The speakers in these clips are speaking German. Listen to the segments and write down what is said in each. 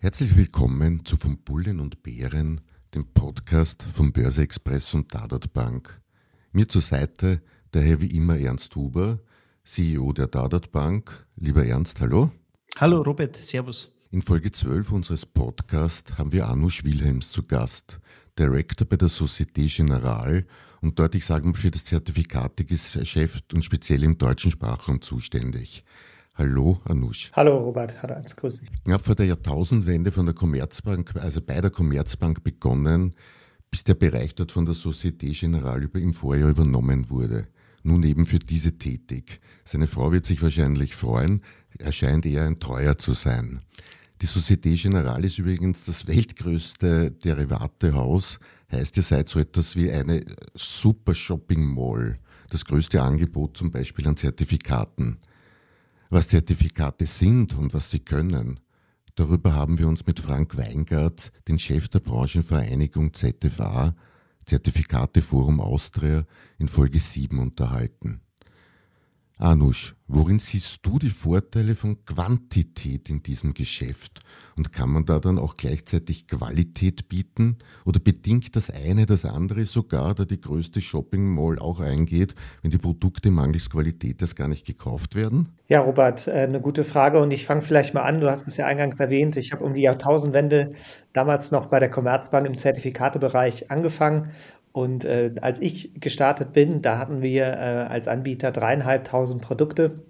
Herzlich willkommen zu Von Bullen und Bären, dem Podcast von Börse Express und Dadat Bank. Mir zur Seite daher wie immer Ernst Huber, CEO der Dadat Bank. Lieber Ernst, hallo. Hallo Robert, Servus. In Folge 12 unseres Podcasts haben wir Anusch Wilhelms zu Gast, Director bei der Société Générale und dort, ich sage mal, für das Zertifikategeschäft und speziell im deutschen Sprachraum zuständig. Hallo, Anush. Hallo, Robert. Hallo, Hans, grüß dich. Ich habe vor der Jahrtausendwende von der Commerzbank, also bei der Commerzbank begonnen, bis der Bereich dort von der Société Générale über, im Vorjahr übernommen wurde. Nun eben für diese tätig. Seine Frau wird sich wahrscheinlich freuen. Er scheint eher ein Treuer zu sein. Die Société Générale ist übrigens das weltgrößte Derivatehaus. Heißt, ihr seid so etwas wie eine Super Shopping Mall. Das größte Angebot zum Beispiel an Zertifikaten. Was Zertifikate sind und was sie können, darüber haben wir uns mit Frank Weingart, den Chef der Branchenvereinigung ZFA, Zertifikate Forum Austria, in Folge 7 unterhalten. Anusch, worin siehst du die Vorteile von Quantität in diesem Geschäft? Und kann man da dann auch gleichzeitig Qualität bieten? Oder bedingt das eine das andere sogar, da die größte Shopping Mall auch eingeht, wenn die Produkte mangels Qualität das gar nicht gekauft werden? Ja, Robert, äh, eine gute Frage und ich fange vielleicht mal an. Du hast es ja eingangs erwähnt. Ich habe um die Jahrtausendwende damals noch bei der Commerzbank im Zertifikatebereich angefangen und äh, als ich gestartet bin, da hatten wir äh, als Anbieter dreieinhalbtausend Produkte.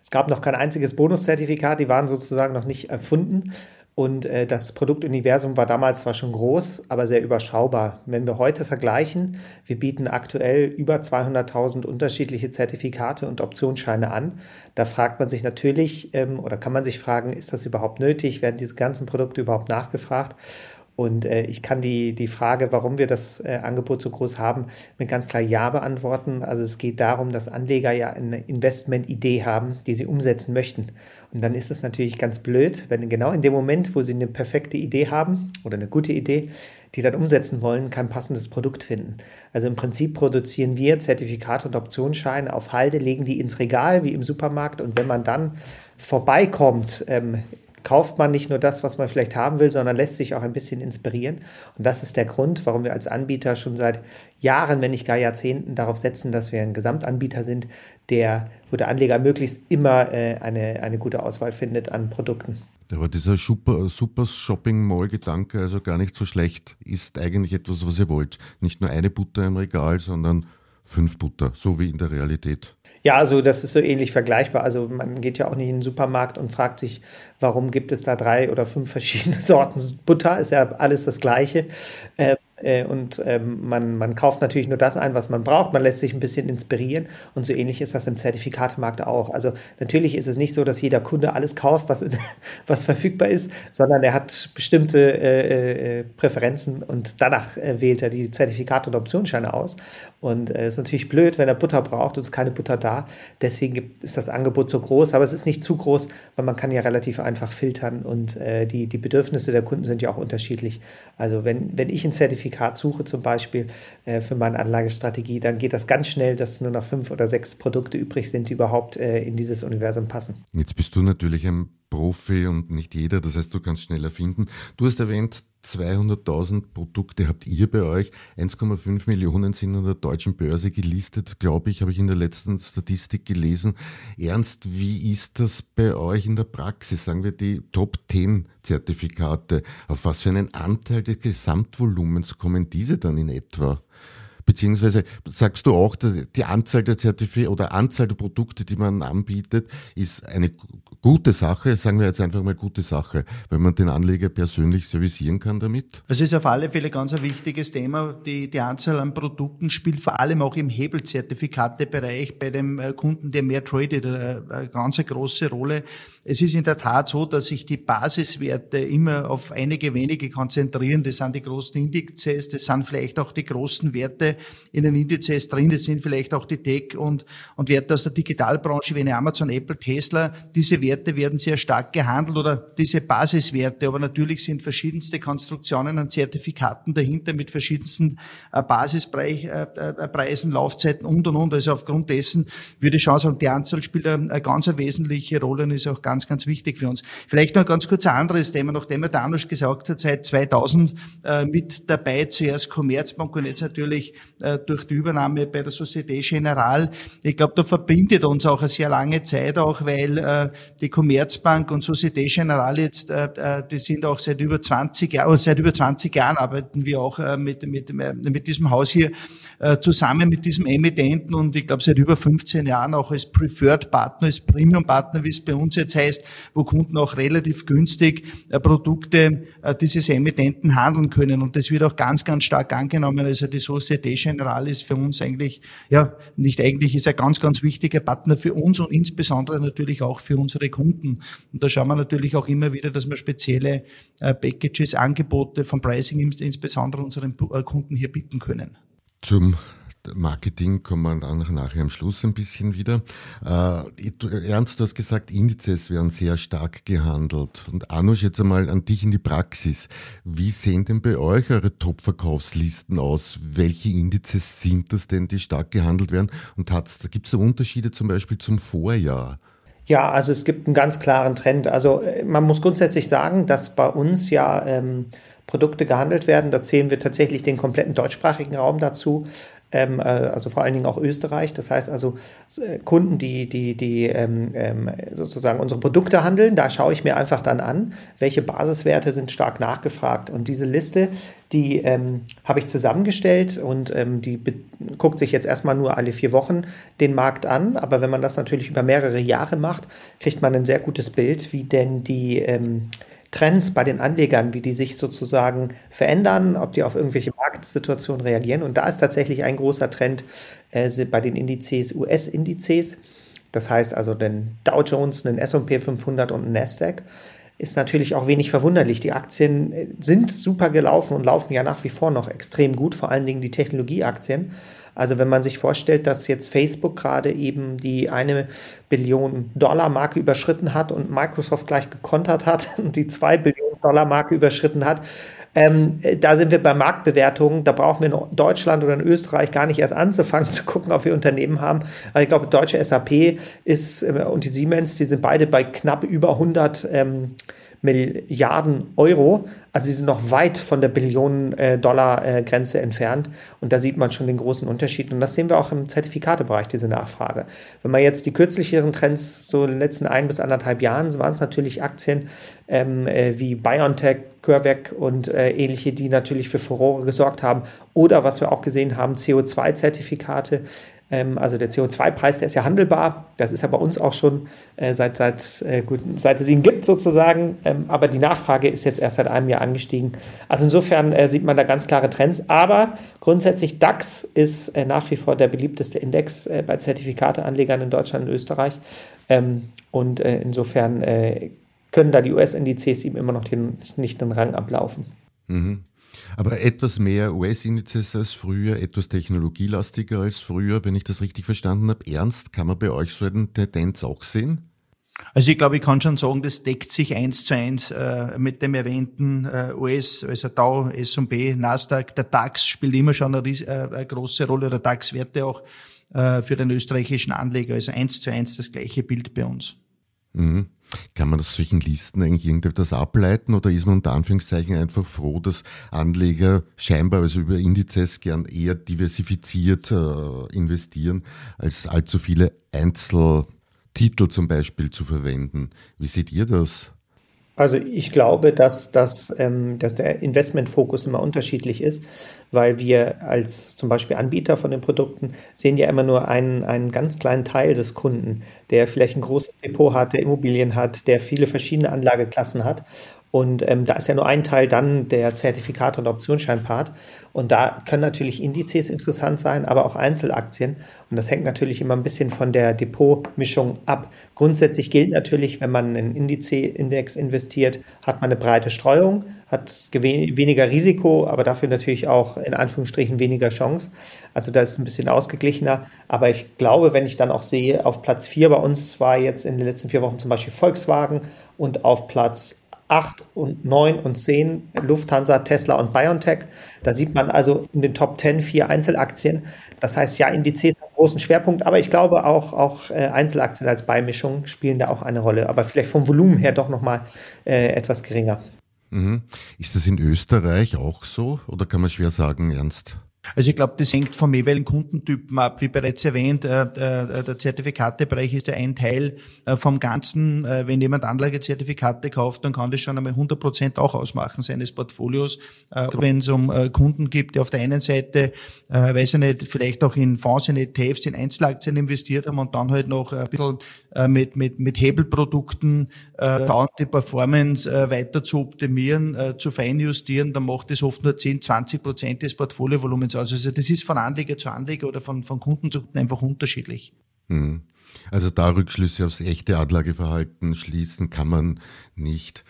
Es gab noch kein einziges Bonuszertifikat, die waren sozusagen noch nicht erfunden. Und äh, das Produktuniversum war damals zwar schon groß, aber sehr überschaubar. Wenn wir heute vergleichen, wir bieten aktuell über 200.000 unterschiedliche Zertifikate und Optionsscheine an. Da fragt man sich natürlich ähm, oder kann man sich fragen, ist das überhaupt nötig? Werden diese ganzen Produkte überhaupt nachgefragt? Und äh, ich kann die, die Frage, warum wir das äh, Angebot so groß haben, mit ganz klar Ja beantworten. Also es geht darum, dass Anleger ja eine Investmentidee haben, die sie umsetzen möchten. Und dann ist es natürlich ganz blöd, wenn genau in dem Moment, wo sie eine perfekte Idee haben oder eine gute Idee, die dann umsetzen wollen, kein passendes Produkt finden. Also im Prinzip produzieren wir Zertifikate und Optionsscheine auf Halde, legen die ins Regal wie im Supermarkt und wenn man dann vorbeikommt, ähm, kauft man nicht nur das, was man vielleicht haben will, sondern lässt sich auch ein bisschen inspirieren. Und das ist der Grund, warum wir als Anbieter schon seit Jahren, wenn nicht gar Jahrzehnten, darauf setzen, dass wir ein Gesamtanbieter sind, der, wo der Anleger möglichst immer äh, eine, eine gute Auswahl findet an Produkten. Aber dieser super, super Shopping Mall Gedanke, also gar nicht so schlecht, ist eigentlich etwas, was ihr wollt. Nicht nur eine Butter im Regal, sondern fünf Butter, so wie in der Realität. Ja, also das ist so ähnlich vergleichbar. Also man geht ja auch nicht in den Supermarkt und fragt sich, warum gibt es da drei oder fünf verschiedene Sorten Butter? Ist ja alles das Gleiche. Äh, äh, und ähm, man, man kauft natürlich nur das ein, was man braucht. Man lässt sich ein bisschen inspirieren. Und so ähnlich ist das im Zertifikatemarkt auch. Also natürlich ist es nicht so, dass jeder Kunde alles kauft, was, was verfügbar ist, sondern er hat bestimmte äh, äh, Präferenzen und danach äh, wählt er die Zertifikate und Optionsscheine aus. Und es äh, ist natürlich blöd, wenn er Butter braucht und es ist keine Butter da. Deswegen ist das Angebot so groß, aber es ist nicht zu groß, weil man kann ja relativ einfach filtern und äh, die, die Bedürfnisse der Kunden sind ja auch unterschiedlich. Also wenn, wenn ich ein Zertifikat Zertifikat suche, zum Beispiel äh, für meine Anlagestrategie, dann geht das ganz schnell, dass nur noch fünf oder sechs Produkte übrig sind, die überhaupt äh, in dieses Universum passen. Jetzt bist du natürlich ein Profi und nicht jeder, das heißt, du kannst schneller finden. Du hast erwähnt, 200.000 Produkte habt ihr bei euch. 1,5 Millionen sind an der deutschen Börse gelistet, glaube ich, habe ich in der letzten Statistik gelesen. Ernst, wie ist das bei euch in der Praxis? Sagen wir die Top 10 Zertifikate. Auf was für einen Anteil des Gesamtvolumens kommen diese dann in etwa? Beziehungsweise sagst du auch, die Anzahl der Zertifikate oder Anzahl der Produkte, die man anbietet, ist eine gute Sache, sagen wir jetzt einfach mal gute Sache, wenn man den Anleger persönlich servicieren kann damit? Es ist auf alle Fälle ganz ein wichtiges Thema. Die, die Anzahl an Produkten spielt vor allem auch im Hebelzertifikatebereich bei dem äh, Kunden, der mehr tradet, äh, eine ganz große Rolle. es ist in der Tat so, dass sich die Basiswerte immer auf einige wenige konzentrieren. Das sind die großen Indizes, das sind vielleicht auch die großen Werte in den Indizes drin, das sind vielleicht auch die Tech und, und Werte aus der Digitalbranche wie eine Amazon, Apple, Tesla. Diese Werte werden sehr stark gehandelt oder diese Basiswerte. Aber natürlich sind verschiedenste Konstruktionen an Zertifikaten dahinter mit verschiedensten äh, Basispreisen, Laufzeiten und und und. Also aufgrund dessen würde ich schon sagen, die Anzahl spielt eine ganz eine wesentliche Rolle und ist auch ganz, ganz wichtig für uns. Vielleicht noch ganz kurz ein anderes Thema, nachdem er Danusch gesagt hat, seit 2000 äh, mit dabei, zuerst Commerzbank und jetzt natürlich äh, durch die Übernahme bei der Societe Generale. Ich glaube, da verbindet uns auch eine sehr lange Zeit auch, weil äh, die Commerzbank und Societe Generale jetzt, äh, äh die sind auch seit über 20 Jahren, seit über 20 Jahren arbeiten wir auch äh, mit, mit, mit diesem Haus hier äh, zusammen mit diesem Emittenten und ich glaube seit über 15 Jahren auch als Preferred Partner, als Premium Partner, wie es bei uns jetzt heißt, wo Kunden auch relativ günstig äh, Produkte äh, dieses Emittenten handeln können und das wird auch ganz, ganz stark angenommen. Also die Societe Generale ist für uns eigentlich, ja, nicht eigentlich, ist ein ganz, ganz wichtiger Partner für uns und insbesondere natürlich auch für unsere Kunden. Und da schauen wir natürlich auch immer wieder, dass wir spezielle Packages, Angebote vom Pricing insbesondere unseren Kunden hier bieten können. Zum Marketing kommen wir dann nachher am Schluss ein bisschen wieder. Äh, Ernst, du hast gesagt, Indizes werden sehr stark gehandelt. Und Anusch, jetzt einmal an dich in die Praxis. Wie sehen denn bei euch eure Top-Verkaufslisten aus? Welche Indizes sind das denn, die stark gehandelt werden? Und gibt es Unterschiede zum Beispiel zum Vorjahr? Ja, also es gibt einen ganz klaren Trend. Also äh, man muss grundsätzlich sagen, dass bei uns ja ähm, Produkte gehandelt werden. Da zählen wir tatsächlich den kompletten deutschsprachigen Raum dazu ähm, äh, also vor allen Dingen auch Österreich. Das heißt also äh, Kunden, die, die, die ähm, ähm, sozusagen unsere Produkte handeln, da schaue ich mir einfach dann an, welche Basiswerte sind stark nachgefragt. Und diese Liste, die ähm, habe ich zusammengestellt und ähm, die guckt sich jetzt erstmal nur alle vier Wochen den Markt an. Aber wenn man das natürlich über mehrere Jahre macht, kriegt man ein sehr gutes Bild, wie denn die ähm, Trends bei den Anlegern, wie die sich sozusagen verändern, ob die auf irgendwelche Marktsituationen reagieren. Und da ist tatsächlich ein großer Trend äh, bei den Indizes, US-Indizes. Das heißt also den Dow Jones, den S&P 500 und den Nasdaq ist natürlich auch wenig verwunderlich. Die Aktien äh, sind super gelaufen und laufen ja nach wie vor noch extrem gut, vor allen Dingen die Technologieaktien. Also wenn man sich vorstellt, dass jetzt Facebook gerade eben die eine Billion Dollar Marke überschritten hat und Microsoft gleich gekontert hat und die zwei Billionen Dollar Marke überschritten hat, ähm, da sind wir bei Marktbewertungen. Da brauchen wir in Deutschland oder in Österreich gar nicht erst anzufangen zu gucken, ob wir Unternehmen haben. Also ich glaube, deutsche SAP ist äh, und die Siemens, die sind beide bei knapp über 100 ähm, Milliarden Euro. Also sie sind noch weit von der Billionen-Dollar-Grenze äh, entfernt. Und da sieht man schon den großen Unterschied. Und das sehen wir auch im Zertifikatebereich, diese Nachfrage. Wenn man jetzt die kürzlicheren Trends, so in den letzten ein bis anderthalb Jahren, waren es natürlich Aktien ähm, äh, wie BioNTech, CureVac und äh, ähnliche, die natürlich für Furore gesorgt haben. Oder was wir auch gesehen haben, CO2-Zertifikate, ähm, also der CO2-Preis, der ist ja handelbar. Das ist ja bei uns auch schon äh, seit, seit, äh, gut, seit es ihn gibt sozusagen. Ähm, aber die Nachfrage ist jetzt erst seit einem Jahr angestiegen. Also insofern äh, sieht man da ganz klare Trends. Aber grundsätzlich DAX ist nach wie vor der beliebteste Index bei Zertifikateanlegern in Deutschland und Österreich. Ähm, und insofern können da die US-Indizes ihm immer noch den, nicht den Rang ablaufen. Mhm. Aber etwas mehr US-Indizes als früher, etwas technologielastiger als früher, wenn ich das richtig verstanden habe. Ernst, kann man bei euch so eine Tendenz auch sehen? Also ich glaube, ich kann schon sagen, das deckt sich eins zu eins äh, mit dem erwähnten äh, US, also Dow, S&P, Nasdaq. Der DAX spielt immer schon eine, äh, eine große Rolle, der DAX-Werte auch äh, für den österreichischen Anleger. Also eins zu eins das gleiche Bild bei uns. Mhm. Kann man aus solchen Listen eigentlich irgendetwas ableiten oder ist man unter Anführungszeichen einfach froh, dass Anleger scheinbar also über Indizes gern eher diversifiziert äh, investieren, als allzu viele Einzeltitel zum Beispiel zu verwenden? Wie seht ihr das? Also ich glaube, dass, dass, ähm, dass der Investmentfokus immer unterschiedlich ist, weil wir als zum Beispiel Anbieter von den Produkten sehen ja immer nur einen, einen ganz kleinen Teil des Kunden, der vielleicht ein großes Depot hat, der Immobilien hat, der viele verschiedene Anlageklassen hat. Und ähm, da ist ja nur ein Teil dann der Zertifikate- und Optionsscheinpart. Und da können natürlich Indizes interessant sein, aber auch Einzelaktien. Und das hängt natürlich immer ein bisschen von der Depotmischung ab. Grundsätzlich gilt natürlich, wenn man in Indice-Index investiert, hat man eine breite Streuung, hat weniger Risiko, aber dafür natürlich auch in Anführungsstrichen weniger Chance. Also da ist es ein bisschen ausgeglichener. Aber ich glaube, wenn ich dann auch sehe, auf Platz 4 bei uns war jetzt in den letzten vier Wochen zum Beispiel Volkswagen und auf Platz 8 und 9 und 10 Lufthansa, Tesla und BioNTech. Da sieht man also in den Top 10 vier Einzelaktien. Das heißt, ja, Indizes haben großen Schwerpunkt, aber ich glaube auch, auch äh, Einzelaktien als Beimischung spielen da auch eine Rolle, aber vielleicht vom Volumen her doch nochmal äh, etwas geringer. Mhm. Ist das in Österreich auch so oder kann man schwer sagen, Ernst? Also ich glaube, das hängt vom jeweiligen Kundentypen ab. Wie bereits erwähnt, äh, der, der Zertifikatebereich ist ja ein Teil äh, vom Ganzen. Äh, wenn jemand Anlagezertifikate kauft, dann kann das schon einmal 100 Prozent auch ausmachen seines Portfolios. Wenn es um Kunden gibt, die auf der einen Seite, weiß ich nicht, vielleicht auch in Fonds, in ETFs, in Einzelaktien investiert haben und dann halt noch ein bisschen mit, mit, mit Hebelprodukten dauernd die Performance weiter zu optimieren, zu feinjustieren, dann macht das oft nur 10, 20 Prozent des Portfoliovolumens aus. Also das ist von Anleger zu Anleger oder von, von Kunden zu Kunden einfach unterschiedlich. Hm. Also da Rückschlüsse aufs echte Adlageverhalten schließen kann man nicht.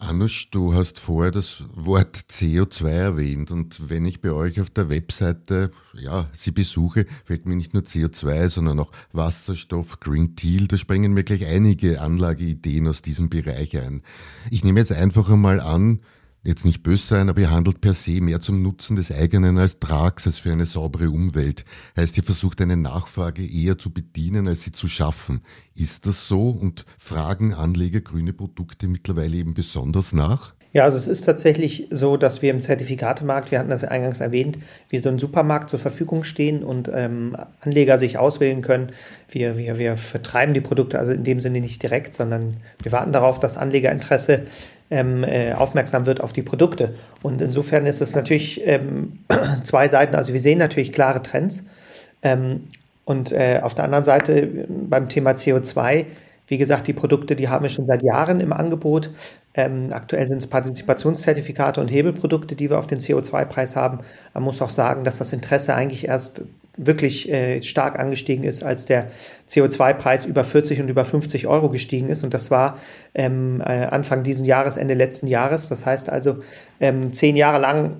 Anusch, du hast vorher das Wort CO2 erwähnt und wenn ich bei euch auf der Webseite ja, sie besuche, fällt mir nicht nur CO2, sondern auch Wasserstoff, Green Deal, da springen mir gleich einige Anlageideen aus diesem Bereich ein. Ich nehme jetzt einfach einmal an, jetzt nicht böse sein, aber ihr handelt per se mehr zum Nutzen des eigenen als Trags, als für eine saubere Umwelt. Heißt, ihr versucht eine Nachfrage eher zu bedienen, als sie zu schaffen. Ist das so und fragen Anleger grüne Produkte mittlerweile eben besonders nach? Ja, also es ist tatsächlich so, dass wir im Zertifikatemarkt, wir hatten das ja eingangs erwähnt, wie so ein Supermarkt zur Verfügung stehen und ähm, Anleger sich auswählen können. Wir, wir, wir vertreiben die Produkte also in dem Sinne nicht direkt, sondern wir warten darauf, dass Anlegerinteresse ähm, äh, aufmerksam wird auf die Produkte. Und insofern ist es natürlich ähm, zwei Seiten. Also wir sehen natürlich klare Trends. Ähm, und äh, auf der anderen Seite beim Thema CO2, wie gesagt, die Produkte, die haben wir schon seit Jahren im Angebot. Ähm, aktuell sind es Partizipationszertifikate und Hebelprodukte, die wir auf den CO2-Preis haben. Man muss auch sagen, dass das Interesse eigentlich erst wirklich äh, stark angestiegen ist, als der CO2-Preis über 40 und über 50 Euro gestiegen ist. Und das war ähm, äh, Anfang diesen Jahres, Ende letzten Jahres. Das heißt also, ähm, zehn Jahre lang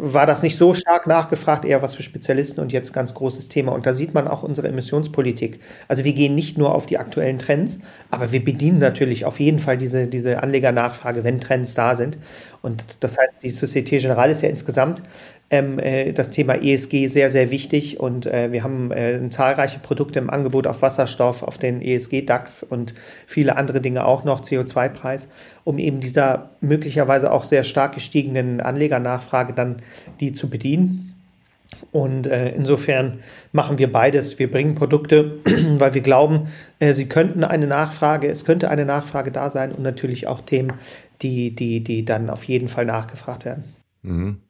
war das nicht so stark nachgefragt, eher was für Spezialisten und jetzt ganz großes Thema. Und da sieht man auch unsere Emissionspolitik. Also wir gehen nicht nur auf die aktuellen Trends, aber wir bedienen natürlich auf jeden Fall diese, diese Anlegernachfrage, wenn Trends da sind. Und das heißt, die Société Générale ist ja insgesamt ähm, äh, das Thema ESG sehr, sehr wichtig und äh, wir haben äh, zahlreiche Produkte im Angebot auf Wasserstoff, auf den ESG-DAX und viele andere Dinge auch noch, CO2-Preis, um eben dieser möglicherweise auch sehr stark gestiegenen Anlegernachfrage dann die zu bedienen. Und äh, insofern machen wir beides. Wir bringen Produkte, weil wir glauben, äh, sie könnten eine Nachfrage, es könnte eine Nachfrage da sein und natürlich auch Themen, die, die, die dann auf jeden Fall nachgefragt werden. Mhm.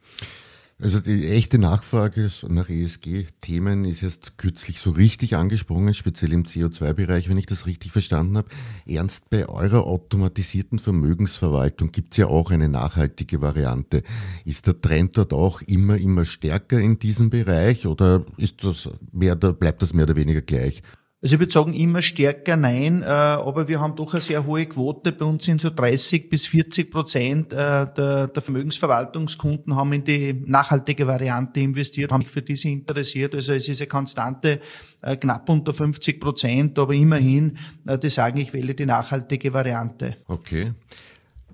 Also die echte Nachfrage nach ESG-Themen ist jetzt kürzlich so richtig angesprungen, speziell im CO2-Bereich, wenn ich das richtig verstanden habe. Ernst, bei eurer automatisierten Vermögensverwaltung gibt es ja auch eine nachhaltige Variante. Ist der Trend dort auch immer, immer stärker in diesem Bereich oder ist das mehr, bleibt das mehr oder weniger gleich? Also ich würde sagen, immer stärker nein, äh, aber wir haben doch eine sehr hohe Quote. Bei uns sind so 30 bis 40 Prozent äh, der, Vermögensverwaltungskunden haben in die nachhaltige Variante investiert, haben sich für diese interessiert. Also es ist eine konstante äh, knapp unter 50 Prozent, aber immerhin, die sagen, ich wähle die nachhaltige Variante. Okay.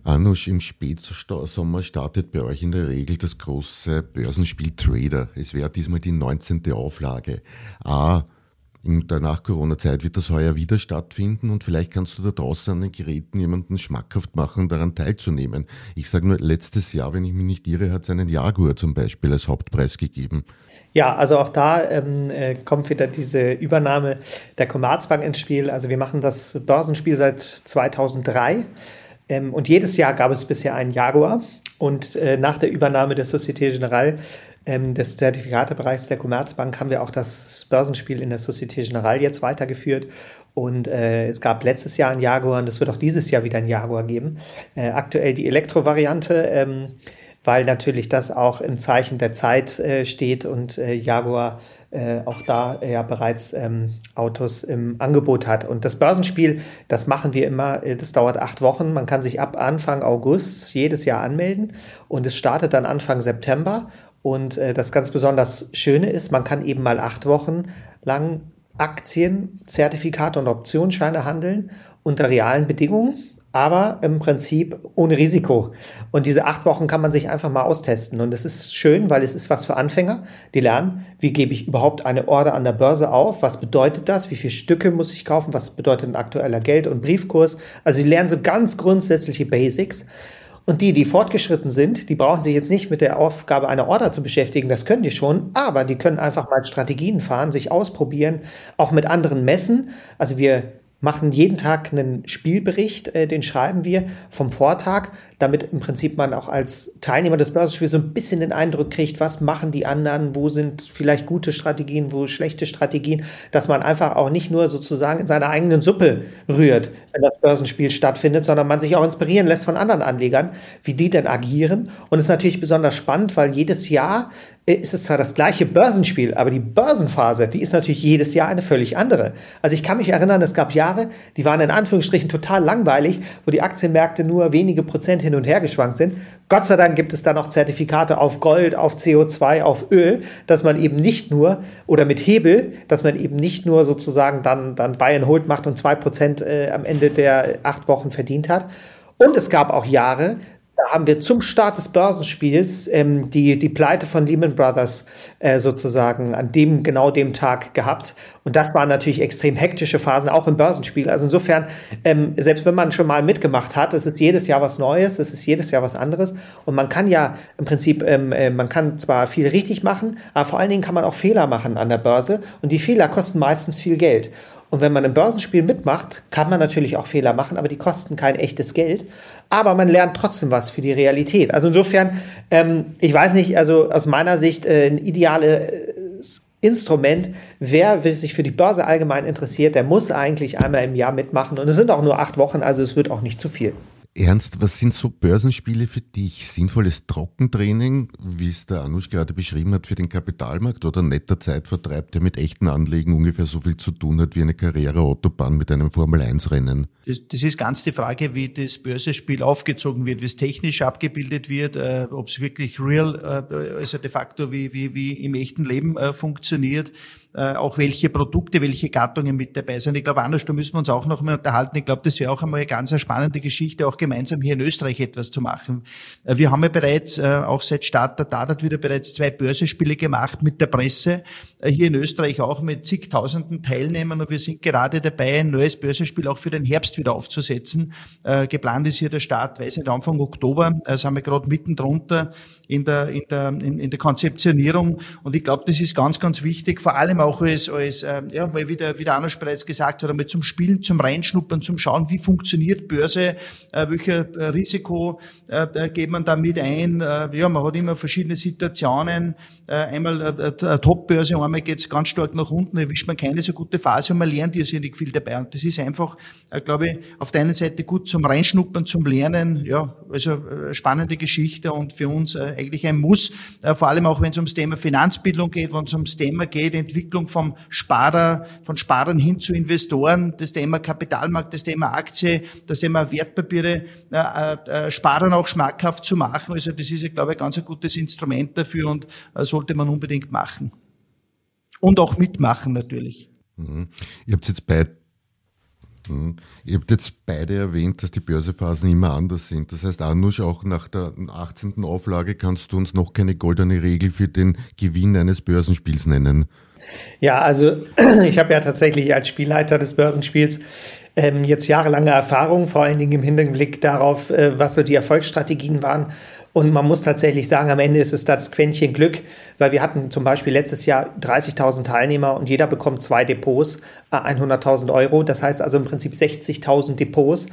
Anusch, im Spätsommer startet bei euch in der Regel das große Börsenspiel Trader. Es wäre diesmal die 19. Auflage. A, in der Nach-Corona-Zeit wird das heuer wieder stattfinden und vielleicht kannst du da draußen an den Geräten jemanden schmackhaft machen, daran teilzunehmen. Ich sage nur, letztes Jahr, wenn ich mich nicht irre, hat es einen Jaguar zum Beispiel als Hauptpreis gegeben. Ja, also auch da ähm, äh, kommt wieder diese Übernahme der Commerzbank ins Spiel. Also wir machen das Börsenspiel seit 2003 ähm, und jedes Jahr gab es bisher einen Jaguar. Und äh, nach der Übernahme der Société Générale ähm, des Zertifikatebereichs der Commerzbank haben wir auch das Börsenspiel in der Société Générale jetzt weitergeführt. Und äh, es gab letztes Jahr einen Jaguar und es wird auch dieses Jahr wieder einen Jaguar geben. Äh, aktuell die Elektrovariante, ähm, weil natürlich das auch im Zeichen der Zeit äh, steht und äh, Jaguar äh, auch da ja bereits ähm, Autos im Angebot hat. Und das Börsenspiel, das machen wir immer, äh, das dauert acht Wochen. Man kann sich ab Anfang August jedes Jahr anmelden und es startet dann Anfang September. Und äh, das ganz besonders Schöne ist, man kann eben mal acht Wochen lang Aktien, Zertifikate und Optionsscheine handeln unter realen Bedingungen, aber im Prinzip ohne Risiko. Und diese acht Wochen kann man sich einfach mal austesten. Und es ist schön, weil es ist was für Anfänger, die lernen, wie gebe ich überhaupt eine Order an der Börse auf, was bedeutet das, wie viele Stücke muss ich kaufen, was bedeutet ein aktueller Geld- und Briefkurs. Also sie lernen so ganz grundsätzliche Basics. Und die, die fortgeschritten sind, die brauchen sich jetzt nicht mit der Aufgabe einer Order zu beschäftigen, das können die schon, aber die können einfach mal Strategien fahren, sich ausprobieren, auch mit anderen messen. Also wir machen jeden Tag einen Spielbericht, äh, den schreiben wir vom Vortag, damit im Prinzip man auch als Teilnehmer des Börsenspiels so ein bisschen den Eindruck kriegt, was machen die anderen, wo sind vielleicht gute Strategien, wo schlechte Strategien, dass man einfach auch nicht nur sozusagen in seiner eigenen Suppe rührt, wenn das Börsenspiel stattfindet, sondern man sich auch inspirieren lässt von anderen Anlegern, wie die denn agieren. Und es ist natürlich besonders spannend, weil jedes Jahr ist es zwar das gleiche Börsenspiel, aber die Börsenphase, die ist natürlich jedes Jahr eine völlig andere. Also ich kann mich erinnern, es gab Jahre, die waren in Anführungsstrichen total langweilig, wo die Aktienmärkte nur wenige Prozent hin und her geschwankt sind. Gott sei Dank gibt es da noch Zertifikate auf Gold, auf CO2, auf Öl, dass man eben nicht nur, oder mit Hebel, dass man eben nicht nur sozusagen dann, dann Buy and Hold macht und zwei Prozent äh, am Ende der acht Wochen verdient hat. Und es gab auch Jahre, da haben wir zum Start des Börsenspiels ähm, die, die Pleite von Lehman Brothers äh, sozusagen an dem, genau dem Tag gehabt. Und das waren natürlich extrem hektische Phasen, auch im Börsenspiel. Also insofern, ähm, selbst wenn man schon mal mitgemacht hat, es ist jedes Jahr was Neues, es ist jedes Jahr was anderes. Und man kann ja im Prinzip, ähm, äh, man kann zwar viel richtig machen, aber vor allen Dingen kann man auch Fehler machen an der Börse. Und die Fehler kosten meistens viel Geld. Und wenn man im Börsenspiel mitmacht, kann man natürlich auch Fehler machen, aber die kosten kein echtes Geld. Aber man lernt trotzdem was für die Realität. Also insofern, ähm, ich weiß nicht, also aus meiner Sicht äh, ein ideales Instrument. Wer sich für die Börse allgemein interessiert, der muss eigentlich einmal im Jahr mitmachen. Und es sind auch nur acht Wochen, also es wird auch nicht zu viel. Ernst, was sind so Börsenspiele für dich? Sinnvolles Trockentraining, wie es der Anusch gerade beschrieben hat, für den Kapitalmarkt oder netter Zeitvertreib, der mit echten Anlegen ungefähr so viel zu tun hat wie eine Carrera-Autobahn mit einem Formel-1-Rennen? Das, ist ganz die Frage, wie das Börsenspiel aufgezogen wird, wie es technisch abgebildet wird, äh, ob es wirklich real, äh, also de facto wie, wie, wie im echten Leben äh, funktioniert äh, auch welche Produkte, welche Gattungen mit dabei sind. Ich glaube, anders, da müssen wir uns auch noch mal unterhalten. Ich glaube, das wäre auch einmal eine ganz spannende Geschichte, auch gemeinsam hier in Österreich etwas zu machen. Äh, wir haben ja bereits, äh, auch seit Start der Tat wieder bereits zwei Börsenspiele gemacht mit der Presse, hier in Österreich auch mit zigtausenden Teilnehmern und wir sind gerade dabei, ein neues Börsenspiel auch für den Herbst wieder aufzusetzen. Geplant ist hier der Start, weiß nicht, Anfang Oktober, sind wir gerade mitten drunter in der, in der, in, in der Konzeptionierung und ich glaube, das ist ganz, ganz wichtig, vor allem auch als, als äh, ja, weil wie der, wie der Anders bereits gesagt hat, einmal zum Spielen, zum Reinschnuppern, zum Schauen, wie funktioniert Börse, äh, welcher äh, Risiko äh, geht man da mit ein. Äh, ja, man hat immer verschiedene Situationen. Äh, einmal äh, eine Top-Börse, einmal geht es ganz stark nach unten, erwischt man keine so gute Phase und man lernt irrsinnig viel dabei. Und das ist einfach, äh, glaube ich, auf der einen Seite gut zum Reinschnuppern, zum Lernen. Ja, also äh, spannende Geschichte und für uns äh, eigentlich ein Muss, äh, vor allem auch wenn es ums Thema Finanzbildung geht, wenn es ums Thema geht, Entwicklung vom Sparer, von Sparern hin zu Investoren, das Thema Kapitalmarkt, das Thema Aktie, das Thema Wertpapiere, äh, äh, Sparern auch schmackhaft zu machen. Also das ist, glaube ich, ganz ein gutes Instrument dafür und sollte man unbedingt machen. Und auch mitmachen natürlich. Mhm. Ihr habt jetzt bei hm. Ihr habt jetzt beide erwähnt, dass die Börsephasen immer anders sind. Das heißt, Anusch, auch nach der 18. Auflage kannst du uns noch keine goldene Regel für den Gewinn eines Börsenspiels nennen. Ja, also ich habe ja tatsächlich als Spielleiter des Börsenspiels ähm, jetzt jahrelange Erfahrung, vor allen Dingen im Hinblick darauf, äh, was so die Erfolgsstrategien waren und man muss tatsächlich sagen, am Ende ist es das Quäntchen Glück, weil wir hatten zum Beispiel letztes Jahr 30.000 Teilnehmer und jeder bekommt zwei Depots, 100.000 äh, Euro. Das heißt also im Prinzip 60.000 Depots.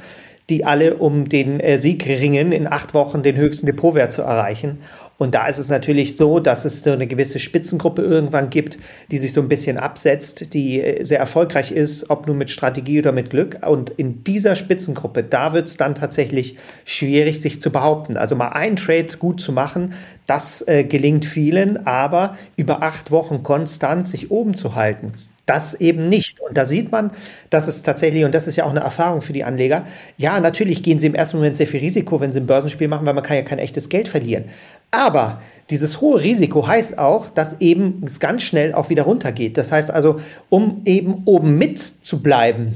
die alle um den äh, Sieg ringen, in acht Wochen den höchsten Depotwert zu erreichen. Und da ist es natürlich so, dass es so eine gewisse Spitzengruppe irgendwann gibt, die sich so ein bisschen absetzt, die äh, sehr erfolgreich ist, ob nur mit Strategie oder mit Glück. Und in dieser Spitzengruppe, da wird es dann tatsächlich schwierig, sich zu behaupten. Also mal einen Trade gut zu machen, das äh, gelingt vielen, aber über acht Wochen konstant sich oben zu halten, das eben nicht. Und da sieht man, dass es tatsächlich, und das ist ja auch eine Erfahrung für die Anleger, ja, natürlich gehen sie im ersten Moment sehr viel Risiko, wenn sie ein Börsenspiel machen, weil man kann ja kein echtes Geld verlieren. Aber dieses hohe Risiko heißt auch, dass eben es ganz schnell auch wieder runtergeht. Das heißt also, um eben oben mit zu bleiben,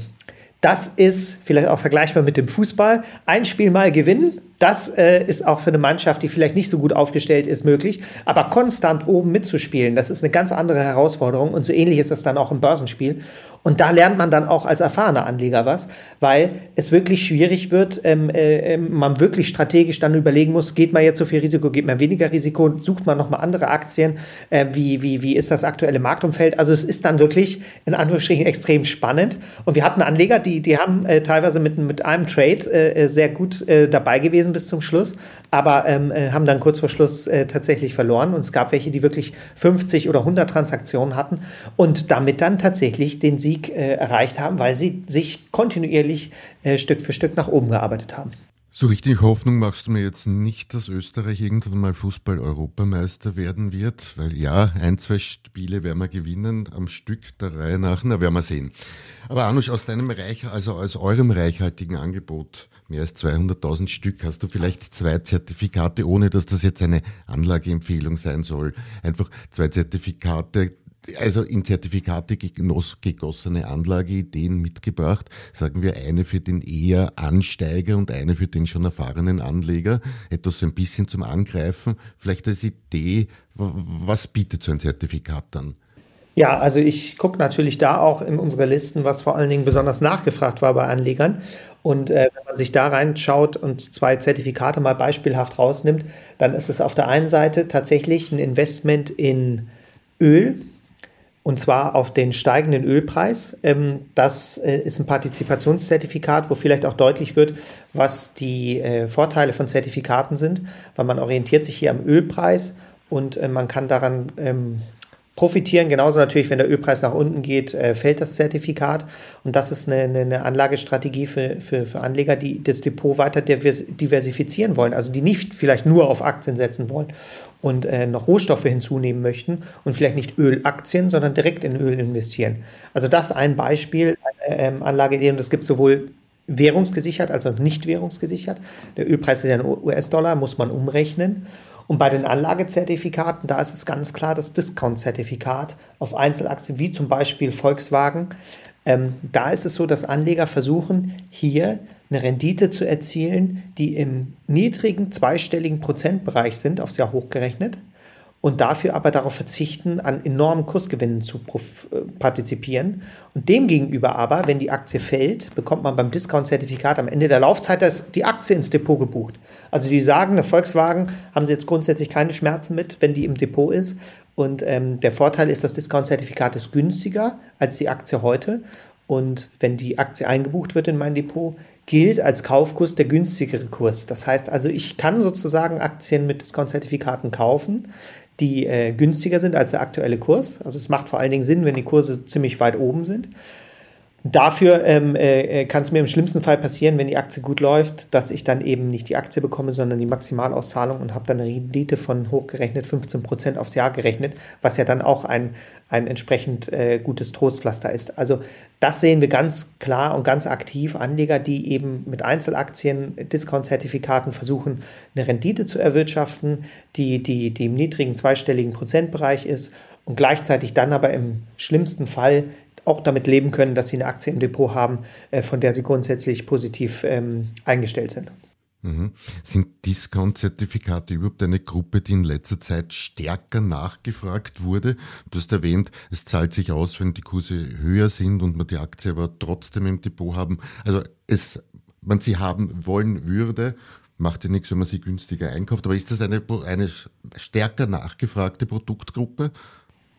das ist vielleicht auch vergleichbar mit dem Fußball. Ein Spiel mal gewinnen, das äh, ist auch für eine Mannschaft, die vielleicht nicht so gut aufgestellt ist, möglich. Aber konstant oben mitzuspielen, das ist eine ganz andere Herausforderung. Und so ähnlich ist das dann auch im Börsenspiel. Und da lernt man dann auch als erfahrener Anleger was, weil es wirklich schwierig wird, ähm, äh, man wirklich strategisch dann überlegen muss, geht man jetzt so viel Risiko, geht man weniger Risiko, sucht man nochmal andere Aktien, äh, wie, wie, wie ist das aktuelle Marktumfeld? Also es ist dann wirklich in Anführungsstrichen extrem spannend. Und wir hatten Anleger, die, die haben äh, teilweise mit, mit einem Trade äh, sehr gut äh, dabei gewesen bis zum Schluss, aber ähm, äh, haben dann kurz vor Schluss tatsächlich verloren. Und es gab welche, die wirklich 50 oder 100 Transaktionen hatten und damit dann tatsächlich den Sieg Sieg äh, erreicht haben, weil sie sich kontinuierlich äh, Stück für Stück nach oben gearbeitet haben. So richtig Hoffnung machst du mir jetzt nicht, dass Österreich irgendwann mal Fußball-Europameister werden wird, weil ja, ein, zwei Spiele werden wir gewinnen am Stück der Reihe nach, na werden wir sehen. Aber Anusch, aus deinem Reich, also aus eurem reichhaltigen Angebot, mehr als 200.000 Stück, hast du vielleicht zwei Zertifikate, ohne dass das jetzt eine Anlageempfehlung sein soll. Einfach zwei Zertifikate, also in Zertifikate gegossene Anlageideen mitgebracht. Sagen wir eine für den eher Ansteiger und eine für den schon erfahrenen Anleger. Etwas ein bisschen zum Angreifen. Vielleicht als Idee, was bietet so ein Zertifikat dann? Ja, also ich gucke natürlich da auch in unsere Listen, was vor allen Dingen besonders nachgefragt war bei Anlegern. Und äh, wenn man sich da reinschaut und zwei Zertifikate mal beispielhaft rausnimmt, dann ist es auf der einen Seite tatsächlich ein Investment in Öl, und zwar auf den steigenden Ölpreis. Ähm, das äh, ist ein Partizipationszertifikat, wo vielleicht auch deutlich wird, was die äh, Vorteile von Zertifikaten sind, weil man orientiert sich hier am Ölpreis und äh, man kann daran ähm, profitieren. Genauso natürlich, wenn der Ölpreis nach unten geht, fällt das Zertifikat. Und das ist eine, eine Anlagestrategie für, für, für Anleger, die das Depot weiter diversifizieren wollen, also die nicht vielleicht nur auf Aktien setzen wollen und äh, noch Rohstoffe hinzunehmen möchten und vielleicht nicht Ölaktien, sondern direkt in Öl investieren. Also das ein Beispiel, eine ähm, Anlageidee und das gibt sowohl währungsgesichert als auch nicht währungsgesichert. Der Ölpreis ist ja ein US-Dollar, muss man umrechnen. Und bei den Anlagezertifikaten, da ist es ganz klar das Discount-Zertifikat auf Einzelaktien wie zum Beispiel Volkswagen. Ähm, da ist es so, dass Anleger versuchen, hier eine Rendite zu erzielen, die im niedrigen zweistelligen Prozentbereich sind, aufs Jahr hochgerechnet, und dafür aber darauf verzichten, an enormen Kursgewinnen zu äh, partizipieren. Und demgegenüber aber, wenn die Aktie fällt, bekommt man beim Discount-Zertifikat am Ende der Laufzeit das, die Aktie ins Depot gebucht. Also die sagen, eine Volkswagen haben sie jetzt grundsätzlich keine Schmerzen mit, wenn die im Depot ist. Und ähm, der Vorteil ist, das Discount-Zertifikat ist günstiger als die Aktie heute. Und wenn die Aktie eingebucht wird in mein Depot, gilt als Kaufkurs der günstigere Kurs. Das heißt also, ich kann sozusagen Aktien mit Discount-Zertifikaten kaufen, die äh, günstiger sind als der aktuelle Kurs. Also es macht vor allen Dingen Sinn, wenn die Kurse ziemlich weit oben sind. Dafür ähm, äh, kann es mir im schlimmsten Fall passieren, wenn die Aktie gut läuft, dass ich dann eben nicht die Aktie bekomme, sondern die Maximalauszahlung und habe dann eine Rendite von hochgerechnet 15 Prozent aufs Jahr gerechnet, was ja dann auch ein, ein entsprechend äh, gutes Trostpflaster ist. Also das sehen wir ganz klar und ganz aktiv. Anleger, die eben mit Einzelaktien, Discount-Zertifikaten versuchen, eine Rendite zu erwirtschaften, die, die, die im niedrigen zweistelligen Prozentbereich ist und gleichzeitig dann aber im schlimmsten Fall auch damit leben können, dass sie eine Aktie im Depot haben, äh, von der sie grundsätzlich positiv ähm, eingestellt sind. Mhm. Sind Discount-Zertifikate überhaupt eine Gruppe, die in letzter Zeit stärker nachgefragt wurde? Du hast erwähnt, es zahlt sich aus, wenn die Kurse höher sind und man die Aktie aber trotzdem im Depot haben. Also es, man sie haben wollen würde, macht ja nichts, wenn man sie günstiger einkauft. Aber ist das eine, eine stärker nachgefragte Produktgruppe?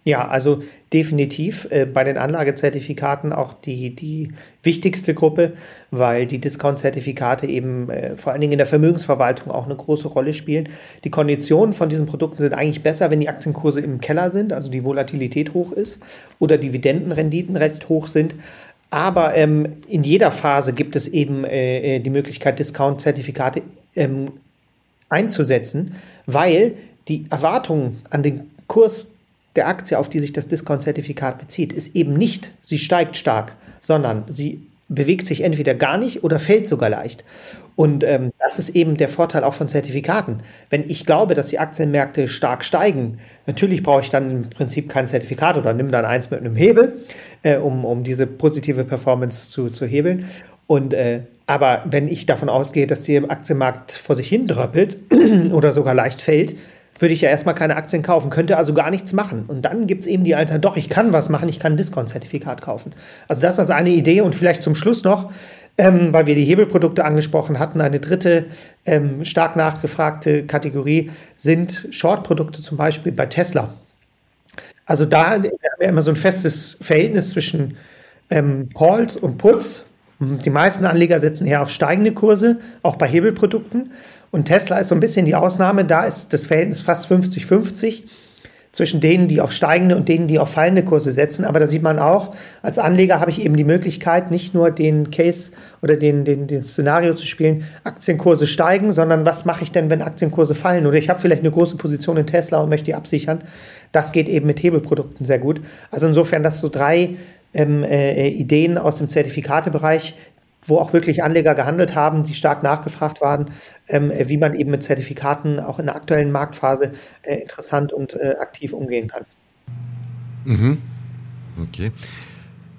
Ja, also definitiv äh, bei den Anlagezertifikaten auch die, die wichtigste Gruppe, weil die Discount-Zertifikate eben äh, vor allen Dingen in der Vermögensverwaltung auch eine große Rolle spielen. Die Konditionen von diesen Produkten sind eigentlich besser, wenn die Aktienkurse im Keller sind, also die Volatilität hoch ist oder Dividendenrenditen recht hoch sind. Aber ähm, in jeder Phase gibt es eben äh, äh die Möglichkeit, Discount-Zertifikate ähm, einzusetzen, weil die Erwartungen an den Kurs der Aktie, auf die sich das Discount-Zertifikat bezieht, ist eben nicht, sie steigt stark, sondern sie bewegt sich entweder gar nicht oder fällt sogar leicht. Und ähm, das ist eben der Vorteil auch von Zertifikaten. Wenn ich glaube, dass die Aktienmärkte stark steigen, natürlich brauche ich dann im Prinzip kein Zertifikat oder nimm dann eins mit einem Hebel, äh, um, um diese positive Performance zu, zu hebeln. Und äh, aber wenn ich davon ausgehe, dass der Aktienmarkt vor sich hin dröppelt oder sogar leicht fällt, würde ich ja erstmal keine Aktien kaufen, könnte also gar nichts machen. Und dann gibt es eben die Alter, doch, ich kann was machen, ich kann ein Discount-Zertifikat kaufen. Also das also eine Idee und vielleicht zum Schluss noch, ähm, weil wir die Hebelprodukte angesprochen hatten, eine dritte ähm, stark nachgefragte Kategorie sind Short-Produkte, zum Beispiel bei Tesla. Also da haben wir immer so ein festes Verhältnis zwischen ähm, Calls und Puts. Die meisten Anleger setzen her auf steigende Kurse, auch bei Hebelprodukten. Und Tesla ist so ein bisschen die Ausnahme. Da ist das Verhältnis fast 50-50 zwischen denen, die auf steigende und denen, die auf fallende Kurse setzen. Aber da sieht man auch, als Anleger habe ich eben die Möglichkeit, nicht nur den Case oder den, den, den Szenario zu spielen, Aktienkurse steigen, sondern was mache ich denn, wenn Aktienkurse fallen? Oder ich habe vielleicht eine große Position in Tesla und möchte die absichern. Das geht eben mit Hebelprodukten sehr gut. Also insofern, das so drei ähm, äh, Ideen aus dem Zertifikatebereich, wo auch wirklich Anleger gehandelt haben, die stark nachgefragt waren, ähm, wie man eben mit Zertifikaten auch in der aktuellen Marktphase äh, interessant und äh, aktiv umgehen kann. Mhm. Okay.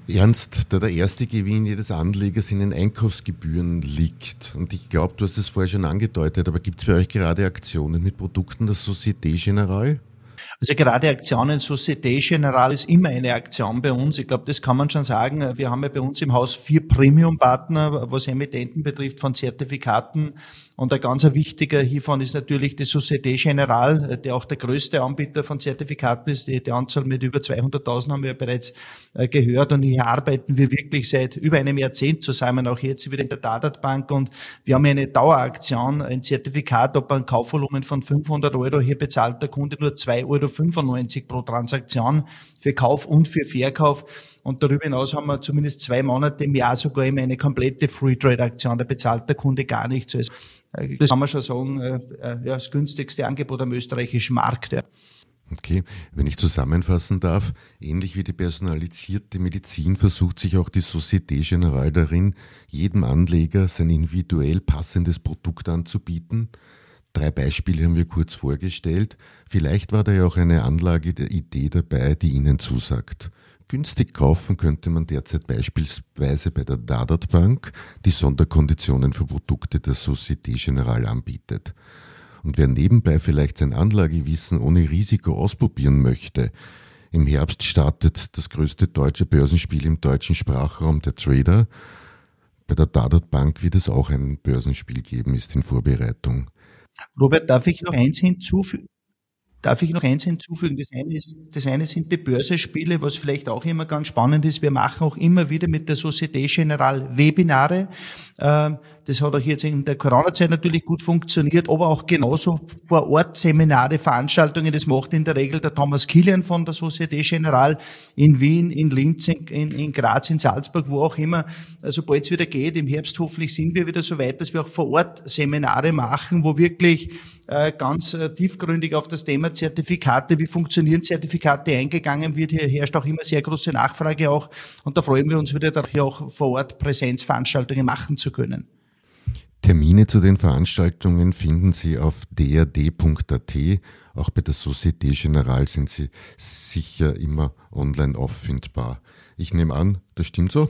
Ernst, da der erste Gewinn jedes Anlegers in den Einkaufsgebühren liegt, und ich glaube, du hast es vorher schon angedeutet, aber gibt es bei euch gerade Aktionen mit Produkten der Société Générale? Also gerade Aktionen, Societe Generale ist immer eine Aktion bei uns. Ich glaube, das kann man schon sagen. Wir haben ja bei uns im Haus vier Premium-Partner, was Emittenten betrifft von Zertifikaten und ein ganz wichtiger hiervon ist natürlich die Societe Generale, der auch der größte Anbieter von Zertifikaten ist. Die, die Anzahl mit über 200.000 haben wir ja bereits äh, gehört. Und hier arbeiten wir wirklich seit über einem Jahrzehnt zusammen, auch jetzt wieder in der Dadat Bank. Und wir haben eine Daueraktion, ein Zertifikat, ob ein Kaufvolumen von 500 Euro, hier bezahlt der Kunde nur 2,95 Euro pro Transaktion für Kauf und für Verkauf. Und darüber hinaus haben wir zumindest zwei Monate im Jahr sogar immer eine komplette Free Trade Aktion. Da bezahlt der Kunde gar nichts. Also äh, das kann man schon sagen, äh, äh, ja, das günstigste Angebot am österreichischen Markt. Ja. Okay, wenn ich zusammenfassen darf, ähnlich wie die personalisierte Medizin versucht sich auch die Société Générale darin, jedem Anleger sein individuell passendes Produkt anzubieten. Drei Beispiele haben wir kurz vorgestellt. Vielleicht war da ja auch eine Anlage der Idee dabei, die Ihnen zusagt. Günstig kaufen könnte man derzeit beispielsweise bei der Dadat Bank, die Sonderkonditionen für Produkte der Société Générale anbietet. Und wer nebenbei vielleicht sein Anlagewissen ohne Risiko ausprobieren möchte, im Herbst startet das größte deutsche Börsenspiel im deutschen Sprachraum der Trader. Bei der Dadat Bank wird es auch ein Börsenspiel geben, ist in Vorbereitung. Robert, darf ich noch eins hinzufügen? Darf ich noch eins hinzufügen? Das eine, ist, das eine sind die Börsespiele, was vielleicht auch immer ganz spannend ist. Wir machen auch immer wieder mit der Société Générale Webinare. Ähm, das hat auch jetzt in der Corona-Zeit natürlich gut funktioniert, aber auch genauso vor Ort Seminare, Veranstaltungen. Das macht in der Regel der Thomas Kilian von der Société Générale in Wien, in Linz, in, in Graz, in Salzburg, wo auch immer. Sobald es wieder geht, im Herbst hoffentlich sind wir wieder so weit, dass wir auch vor Ort Seminare machen, wo wirklich ganz äh, tiefgründig auf das Thema Zertifikate, wie funktionieren Zertifikate eingegangen wird. Hier herrscht auch immer sehr große Nachfrage auch und da freuen wir uns wieder, hier auch vor Ort Präsenzveranstaltungen machen zu können. Termine zu den Veranstaltungen finden Sie auf drd.at. Auch bei der Société Générale sind sie sicher immer online auffindbar. Ich nehme an, das stimmt so?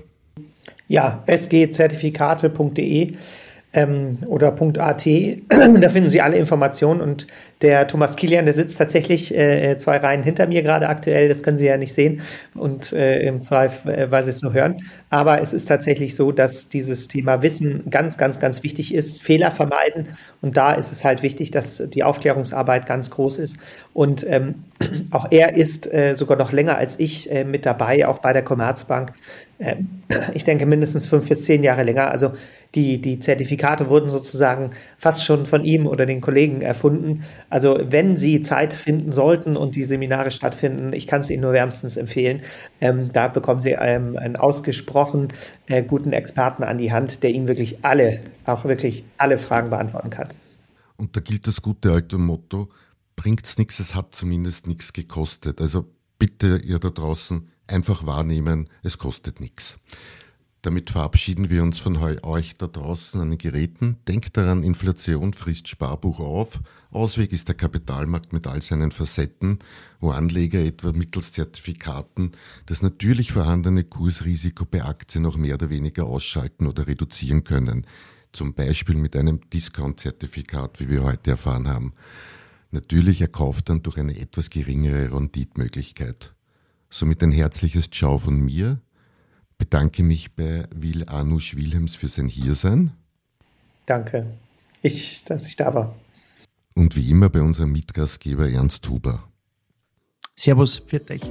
Ja, sgzertifikate.de ähm, oder .at. da finden Sie alle Informationen und der Thomas Kilian, der sitzt tatsächlich äh, zwei Reihen hinter mir gerade aktuell. Das können Sie ja nicht sehen und äh, im Zweifel, äh, weil Sie es nur hören. Aber es ist tatsächlich so, dass dieses Thema Wissen ganz, ganz, ganz wichtig ist. Fehler vermeiden. Und da ist es halt wichtig, dass die Aufklärungsarbeit ganz groß ist. Und ähm, auch er ist äh, sogar noch länger als ich äh, mit dabei, auch bei der Commerzbank. Ähm, ich denke mindestens fünf bis zehn Jahre länger. Also die, die Zertifikate wurden sozusagen fast schon von ihm oder den Kollegen erfunden. Also wenn Sie Zeit finden sollten und die Seminare stattfinden, ich kann es Ihnen nur wärmstens empfehlen. Ähm, da bekommen Sie ähm, einen ausgesprochen äh, guten Experten an die Hand, der Ihnen wirklich alle, auch wirklich alle Fragen beantworten kann. Und da gilt das gute alte Motto, bringt es nichts, es hat zumindest nichts gekostet. Also bitte ihr da draußen einfach wahrnehmen, es kostet nichts. Damit verabschieden wir uns von euch da draußen an den Geräten. Denkt daran, Inflation frisst Sparbuch auf. Ausweg ist der Kapitalmarkt mit all seinen Facetten, wo Anleger etwa mittels Zertifikaten das natürlich vorhandene Kursrisiko bei Aktien noch mehr oder weniger ausschalten oder reduzieren können. Zum Beispiel mit einem Discount-Zertifikat, wie wir heute erfahren haben. Natürlich erkauft dann durch eine etwas geringere Renditmöglichkeit. Somit ein herzliches Ciao von mir bedanke mich bei Will Anush Wilhelms für sein Hiersein. Danke, ich, dass ich da war. Und wie immer bei unserem Mitgastgeber Ernst Huber. Servus, für dich.